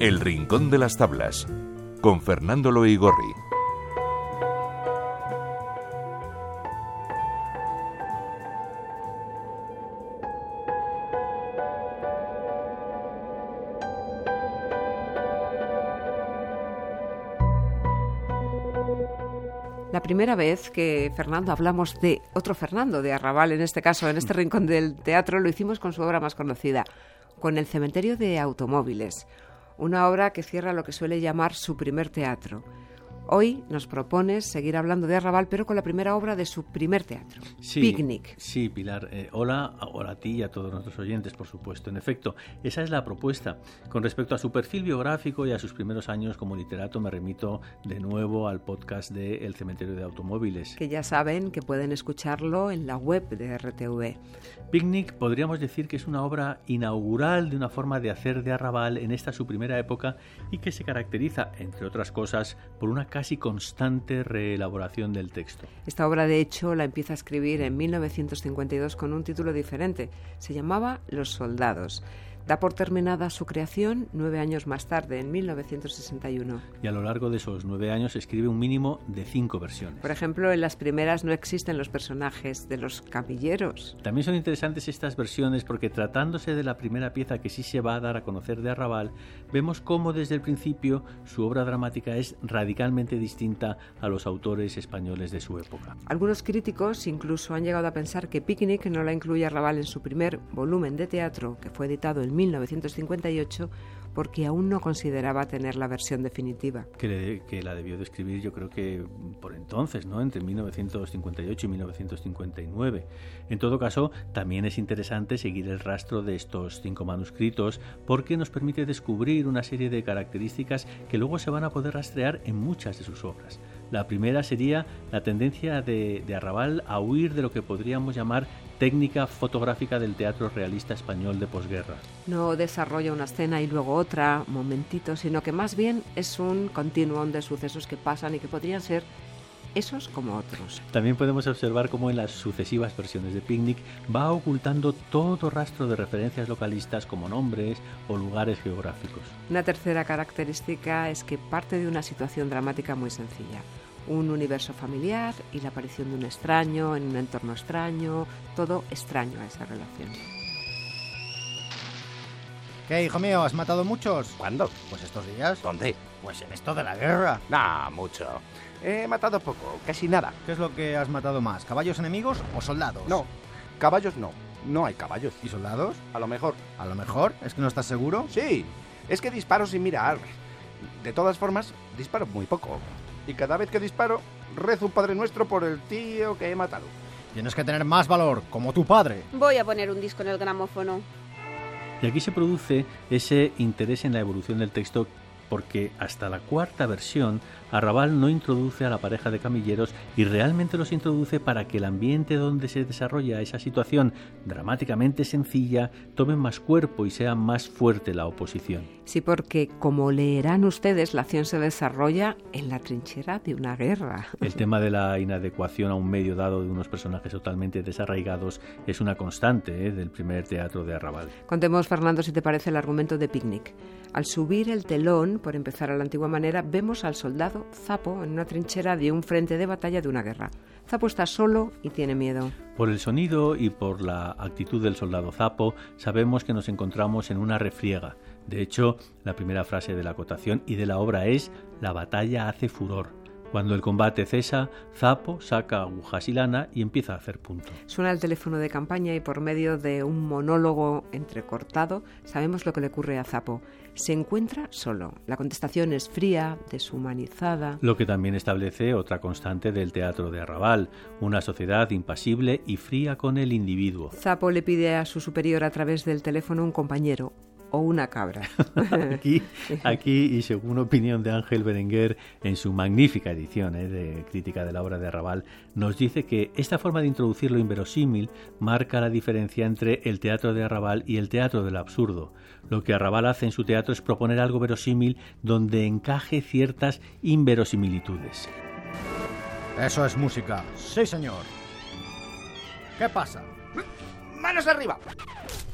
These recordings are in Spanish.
El Rincón de las Tablas, con Fernando Loigorri. La primera vez que Fernando hablamos de otro Fernando, de Arrabal en este caso, en este rincón del teatro, lo hicimos con su obra más conocida, con El cementerio de automóviles, una obra que cierra lo que suele llamar su primer teatro. Hoy nos propones seguir hablando de Arrabal, pero con la primera obra de su primer teatro, Picnic. Sí, Pilar. Eh, hola, hola a ti y a todos nuestros oyentes, por supuesto. En efecto, esa es la propuesta. Con respecto a su perfil biográfico y a sus primeros años como literato, me remito de nuevo al podcast de El Cementerio de Automóviles. Que ya saben que pueden escucharlo en la web de RTV. Picnic podríamos decir que es una obra inaugural de una forma de hacer de Arrabal en esta su primera época y que se caracteriza, entre otras cosas, por una casi constante reelaboración del texto. Esta obra, de hecho, la empieza a escribir en 1952 con un título diferente. Se llamaba Los Soldados. Da por terminada su creación nueve años más tarde, en 1961. Y a lo largo de esos nueve años escribe un mínimo de cinco versiones. Por ejemplo, en las primeras no existen los personajes de los camilleros. También son interesantes estas versiones porque tratándose de la primera pieza que sí se va a dar a conocer de Arrabal, vemos cómo desde el principio su obra dramática es radicalmente distinta a los autores españoles de su época. Algunos críticos incluso han llegado a pensar que Picnic no la incluye Arrabal en su primer volumen de teatro, que fue editado en 1958 porque aún no consideraba tener la versión definitiva. Que, que, la debió de escribir yo creo que por entonces, ¿no? entre 1958 y 1959. En todo caso, también es interesante seguir el rastro de estos cinco manuscritos porque nos permite descubrir una serie de características que luego se van a poder rastrear en muchas de sus obras. La primera sería la tendencia de, de Arrabal a huir de lo que podríamos llamar técnica fotográfica del teatro realista español de posguerra. No desarrolla una escena y luego otra, momentito, sino que más bien es un continuum de sucesos que pasan y que podrían ser esos como otros. También podemos observar cómo en las sucesivas versiones de Picnic va ocultando todo rastro de referencias localistas como nombres o lugares geográficos. Una tercera característica es que parte de una situación dramática muy sencilla un universo familiar y la aparición de un extraño en un entorno extraño, todo extraño a esa relación. ¿Qué, hijo mío? ¿Has matado muchos? ¿Cuándo? Pues estos días. ¿Dónde? Pues en esto de la guerra. Nah, mucho. He matado poco, casi nada. ¿Qué es lo que has matado más? ¿Caballos enemigos o soldados? No, caballos no. No hay caballos. ¿Y soldados? A lo mejor. ¿A lo mejor? ¿Es que no estás seguro? Sí, es que disparo sin mirar. De todas formas, disparo muy poco y cada vez que disparo, rezo un Padre Nuestro por el tío que he matado. Tienes que tener más valor, como tu padre. Voy a poner un disco en el gramófono. Y aquí se produce ese interés en la evolución del texto porque hasta la cuarta versión Arrabal no introduce a la pareja de camilleros y realmente los introduce para que el ambiente donde se desarrolla esa situación dramáticamente sencilla tome más cuerpo y sea más fuerte la oposición. Sí, porque como leerán ustedes, la acción se desarrolla en la trinchera de una guerra. El tema de la inadecuación a un medio dado de unos personajes totalmente desarraigados es una constante ¿eh? del primer teatro de Arrabal. Contemos, Fernando, si te parece el argumento de Picnic. Al subir el telón, por empezar a la antigua manera, vemos al soldado Zapo en una trinchera de un frente de batalla de una guerra. Zapo está solo y tiene miedo. Por el sonido y por la actitud del soldado Zapo, sabemos que nos encontramos en una refriega. De hecho, la primera frase de la acotación y de la obra es La batalla hace furor. Cuando el combate cesa, Zapo saca agujas y lana y empieza a hacer punto. Suena el teléfono de campaña y por medio de un monólogo entrecortado sabemos lo que le ocurre a Zapo. Se encuentra solo. La contestación es fría, deshumanizada. Lo que también establece otra constante del teatro de Arrabal, una sociedad impasible y fría con el individuo. Zapo le pide a su superior a través del teléfono un compañero, o una cabra. aquí, aquí, y según opinión de Ángel Berenguer, en su magnífica edición eh, de crítica de la obra de Arrabal, nos dice que esta forma de introducir lo inverosímil marca la diferencia entre el teatro de Arrabal y el teatro del absurdo. Lo que Arrabal hace en su teatro es proponer algo verosímil donde encaje ciertas inverosimilitudes. Eso es música. Sí, señor. ¿Qué pasa? ¡Manos arriba!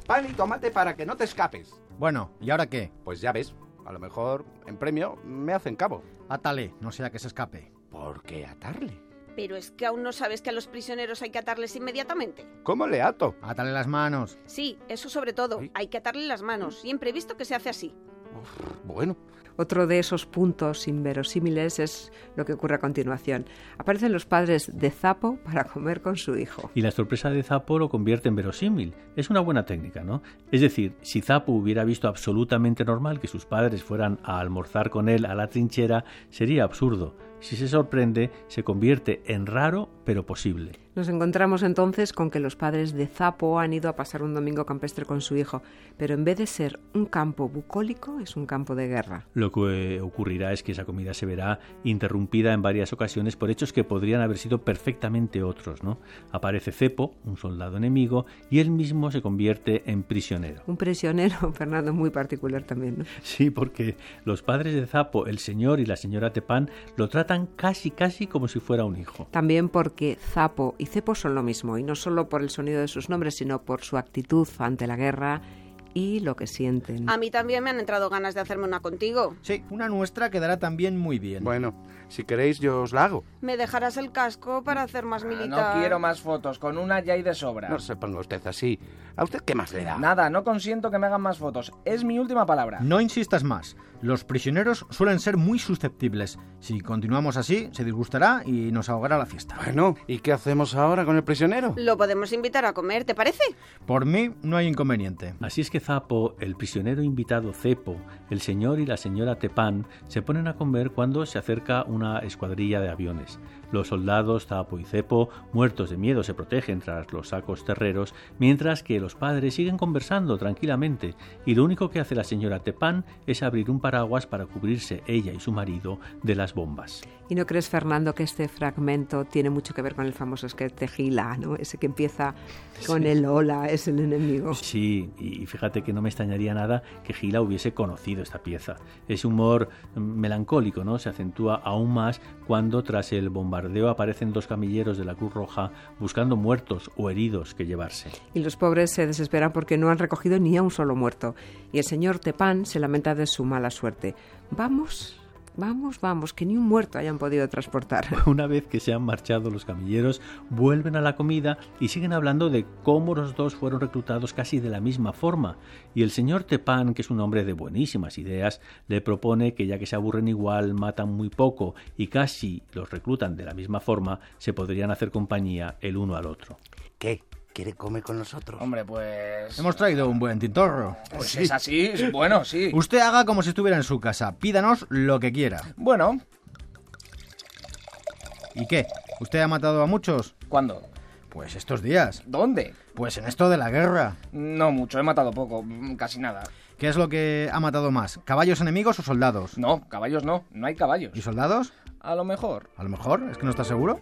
Pan y tomate para que no te escapes. Bueno, ¿y ahora qué? Pues ya ves, A lo mejor, en premio, me hacen cabo. Átale, no sea que se escape. ¿Por qué atarle? Pero es que aún no sabes que a los prisioneros hay que atarles inmediatamente. ¿Cómo le ato? Átale las manos. Sí, eso sobre todo. Sí. Hay que atarle las manos. Siempre he visto que se hace así. Bueno, Otro de esos puntos inverosímiles es lo que ocurre a continuación. Aparecen los padres de Zapo para comer con su hijo. Y la sorpresa de Zapo lo convierte en verosímil. Es una buena técnica, ¿no? Es decir, si Zapo hubiera visto absolutamente normal que sus padres fueran a almorzar con él a la trinchera, sería absurdo. Si se sorprende, se convierte en raro pero posible. Nos encontramos entonces con que los padres de Zapo han ido a pasar un domingo campestre con su hijo, pero en vez de ser un campo bucólico, es un campo de guerra. Lo que ocurrirá es que esa comida se verá interrumpida en varias ocasiones por hechos que podrían haber sido perfectamente otros, ¿no? Aparece Cepo, un soldado enemigo, y él mismo se convierte en prisionero. Un prisionero, Fernando, muy particular también, ¿no? Sí, porque los padres de Zapo, el señor y la señora Tepán, lo tratan casi casi como si fuera un hijo. También porque Zapo y Cepo son lo mismo, y no solo por el sonido de sus nombres, sino por su actitud ante la guerra y lo que sienten. A mí también me han entrado ganas de hacerme una contigo. Sí, una nuestra quedará también muy bien. bueno, si queréis yo os la hago. ¿Me dejarás el casco para hacer más Ah, militar? No quiero más fotos, con una ya hay de sobra. No se ponga usted así. ¿A usted qué más le da? Nada, no consiento que me hagan más fotos. Es mi última palabra. No insistas más. Los prisioneros suelen ser muy susceptibles. Si continuamos así, se disgustará y nos ahogará la fiesta. Bueno, ¿y qué hacemos ahora con el prisionero? Lo podemos invitar a comer, ¿te parece? Por mí no hay inconveniente. Así es que Zapo, el prisionero invitado Cepo, el señor y la señora Tepán se ponen a comer cuando se acerca una escuadrilla de aviones. Los soldados Zapo y Cepo, muertos de miedo, se protegen tras los sacos terreros, mientras que los padres siguen conversando tranquilamente, y lo único que hace la señora Tepán es abrir un paraguas para cubrirse ella y su marido de las bombas. ¿Y no crees, Fernando, que este fragmento tiene mucho que ver con el famoso sketch de Gila, ¿no? Ese que empieza con el hola, es el enemigo. Sí, y fíjate que no me extrañaría nada que Gila hubiese conocido esta pieza. Ese humor mm, melancólico, ¿no? Se acentúa aún más cuando tras el bombardeo aparecen dos camilleros de la Cruz Roja buscando muertos o heridos que llevarse. Y los pobres se desesperan porque no han recogido ni a un solo muerto. Y el señor Tepán se lamenta de su mala suerte. Vamos, vamos, vamos, que ni un muerto hayan podido transportar. Una vez que se han marchado los camilleros, vuelven a la comida y siguen hablando de cómo los dos fueron reclutados casi de la misma forma. Y el señor Tepán, que es un hombre de buenísimas ideas, le propone que ya que se aburren igual, matan muy poco y casi los reclutan de la misma forma, se podrían hacer compañía el uno al otro. ¿Qué? ¿Quiere comer con nosotros? Hombre, pues... Hemos traído un buen tintorro. Pues es así, es bueno, sí. Usted haga como si estuviera en su casa. Pídanos lo que quiera. Bueno, ¿Y qué? ¿Usted ha matado a muchos? ¿cuándo? Pues estos días. ¿Dónde? Pues en esto de la guerra. No mucho, he matado poco, mm, casi nada. ¿Qué es lo que ha matado más? ¿Caballos enemigos o soldados? No, caballos no, no hay caballos. ¿Y soldados? A lo mejor. A lo mejor, ¿es que no está seguro?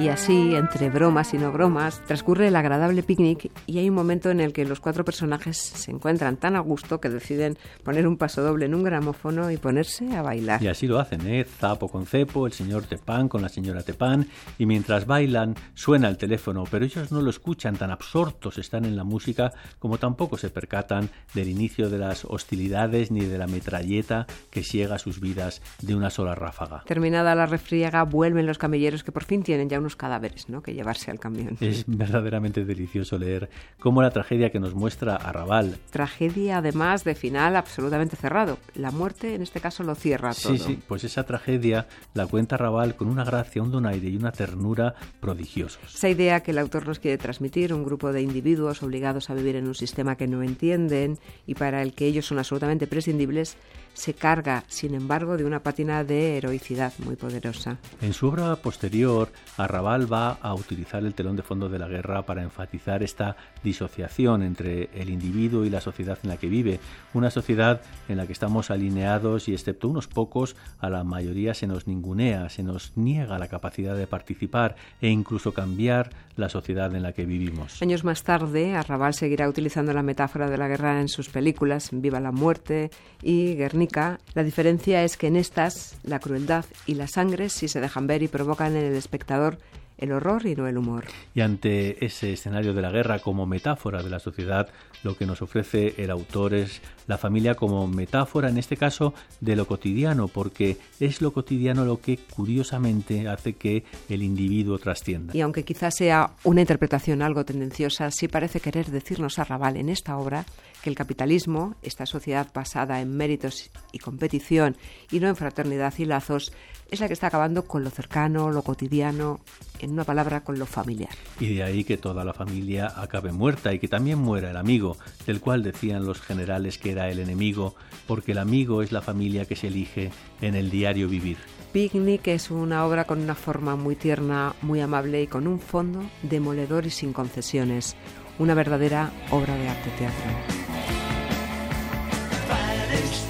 Y así, entre bromas y no bromas, transcurre el agradable picnic y hay un momento en el que los cuatro personajes se encuentran tan a gusto que deciden poner un paso doble en un gramófono y ponerse a bailar. Y así lo hacen, ¿eh? Zapo con Cepo, el señor Tepán con la señora Tepán, y mientras bailan suena el teléfono, pero ellos no lo escuchan, tan absortos están en la música como tampoco se percatan del inicio de las hostilidades ni de la metralleta que ciega sus vidas de una sola ráfaga. Terminada la refriega, vuelven los camilleros que por fin tienen ya unos cadáveres ¿no? que llevarse al camión. Es verdaderamente delicioso leer cómo la tragedia que nos muestra Arrabal Tragedia, además, de final absolutamente cerrado. La muerte, en este caso, lo cierra todo. Sí, sí, pues esa tragedia la cuenta Raval con una gracia, un donaire y una ternura prodigiosos. Esa idea que el autor nos quiere transmitir, un grupo de individuos obligados a vivir en un sistema que no entienden y para el que ellos son absolutamente prescindibles, se carga, sin embargo, de una pátina de heroicidad muy poderosa. En su obra posterior, Arrabal va a utilizar el telón de fondo de la guerra para enfatizar esta disociación entre el individuo y la sociedad en la que vive, una sociedad en la que estamos alineados y excepto unos pocos, a la mayoría se nos ningunea, se nos niega la capacidad de participar e incluso cambiar la sociedad en la que vivimos. Años más tarde, Arrabal seguirá utilizando la metáfora de la guerra en sus películas Viva la muerte y Guernica. La diferencia es que en estas la crueldad y la sangre sí se dejan ver y provocan en el espectador el horror y no el humor. Y ante ese escenario de la guerra como metáfora de la sociedad, lo que nos ofrece el autor es la familia como metáfora, en este caso, de lo cotidiano, porque es lo cotidiano lo que curiosamente hace que el individuo trascienda. Y aunque quizás sea una interpretación algo tendenciosa, sí parece querer decirnos a Raval en esta obra que el capitalismo, esta sociedad basada en méritos y competición y no en fraternidad y lazos, es la que está acabando con lo cercano, lo cotidiano, en una palabra, con lo familiar. Y de ahí que toda la familia acabe muerta y que también muera el amigo, del cual decían los generales que era el enemigo, porque el amigo es la familia que se elige en el diario vivir. Picnic es una obra con una forma muy tierna, muy amable y con un fondo demoledor y sin concesiones. Una verdadera obra de arte teatral.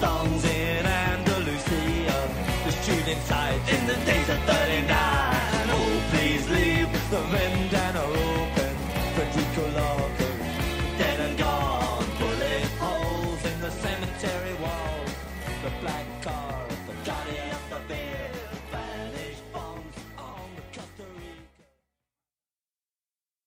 songs in Andalusia. The students hide in the day.